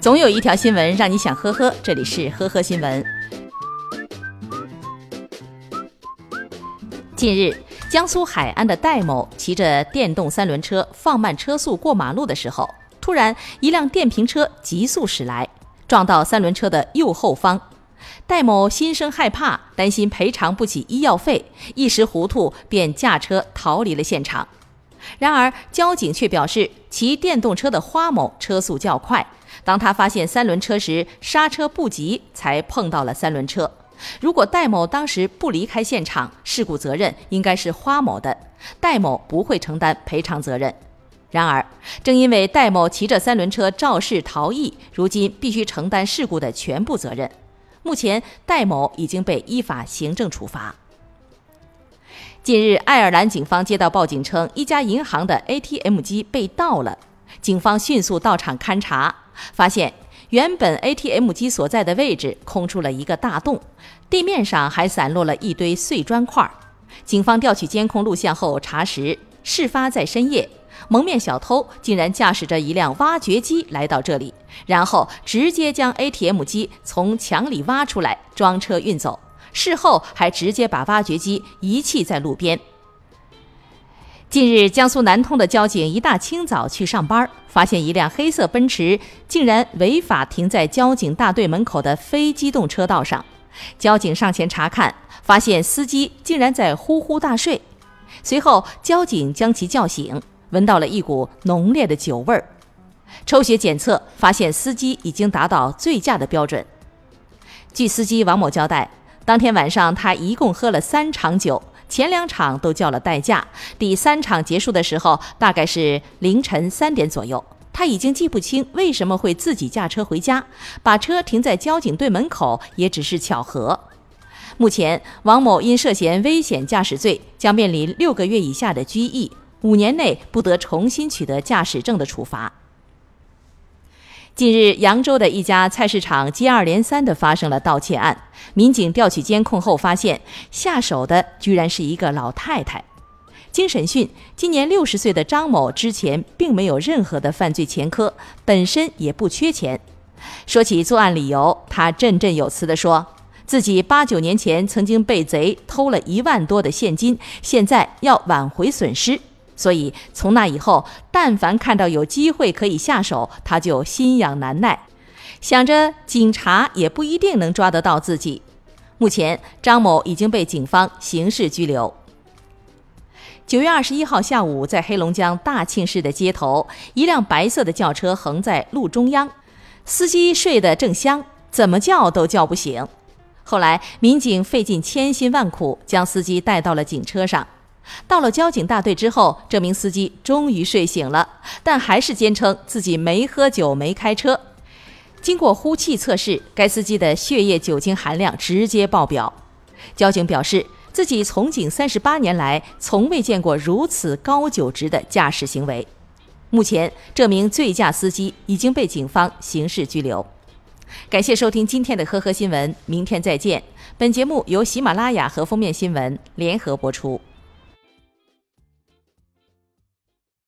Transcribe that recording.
总有一条新闻让你想呵呵，这里是呵呵新闻。近日，江苏海安的戴某骑着电动三轮车放慢车速过马路的时候，突然一辆电瓶车急速驶来，撞到三轮车的右后方。戴某心生害怕，担心赔偿不起医药费，一时糊涂便驾车逃离了现场。然而，交警却表示，骑电动车的花某车速较快，当他发现三轮车时刹车不及，才碰到了三轮车。如果戴某当时不离开现场，事故责任应该是花某的，戴某不会承担赔偿责任。然而，正因为戴某骑着三轮车肇事逃逸，如今必须承担事故的全部责任。目前，戴某已经被依法行政处罚。近日，爱尔兰警方接到报警称，一家银行的 ATM 机被盗了。警方迅速到场勘查，发现原本 ATM 机所在的位置空出了一个大洞，地面上还散落了一堆碎砖块。警方调取监控录像后查实，事发在深夜，蒙面小偷竟然驾驶着一辆挖掘机来到这里，然后直接将 ATM 机从墙里挖出来，装车运走。事后还直接把挖掘机遗弃在路边。近日，江苏南通的交警一大清早去上班，发现一辆黑色奔驰竟然违法停在交警大队门口的非机动车道上。交警上前查看，发现司机竟然在呼呼大睡。随后，交警将其叫醒，闻到了一股浓烈的酒味儿。抽血检测发现司机已经达到醉驾的标准。据司机王某交代。当天晚上，他一共喝了三场酒，前两场都叫了代驾。第三场结束的时候，大概是凌晨三点左右，他已经记不清为什么会自己驾车回家，把车停在交警队门口也只是巧合。目前，王某因涉嫌危险驾驶罪，将面临六个月以下的拘役，五年内不得重新取得驾驶证的处罚。近日，扬州的一家菜市场接二连三地发生了盗窃案。民警调取监控后发现，下手的居然是一个老太太。经审讯，今年六十岁的张某之前并没有任何的犯罪前科，本身也不缺钱。说起作案理由，他振振有词地说，自己八九年前曾经被贼偷了一万多的现金，现在要挽回损失。所以从那以后，但凡看到有机会可以下手，他就心痒难耐，想着警察也不一定能抓得到自己。目前，张某已经被警方刑事拘留。九月二十一号下午，在黑龙江大庆市的街头，一辆白色的轿车横在路中央，司机睡得正香，怎么叫都叫不醒。后来，民警费尽千辛万苦，将司机带到了警车上。到了交警大队之后，这名司机终于睡醒了，但还是坚称自己没喝酒、没开车。经过呼气测试，该司机的血液酒精含量直接爆表。交警表示，自己从警三十八年来，从未见过如此高酒值的驾驶行为。目前，这名醉驾司机已经被警方刑事拘留。感谢收听今天的呵呵新闻，明天再见。本节目由喜马拉雅和封面新闻联合播出。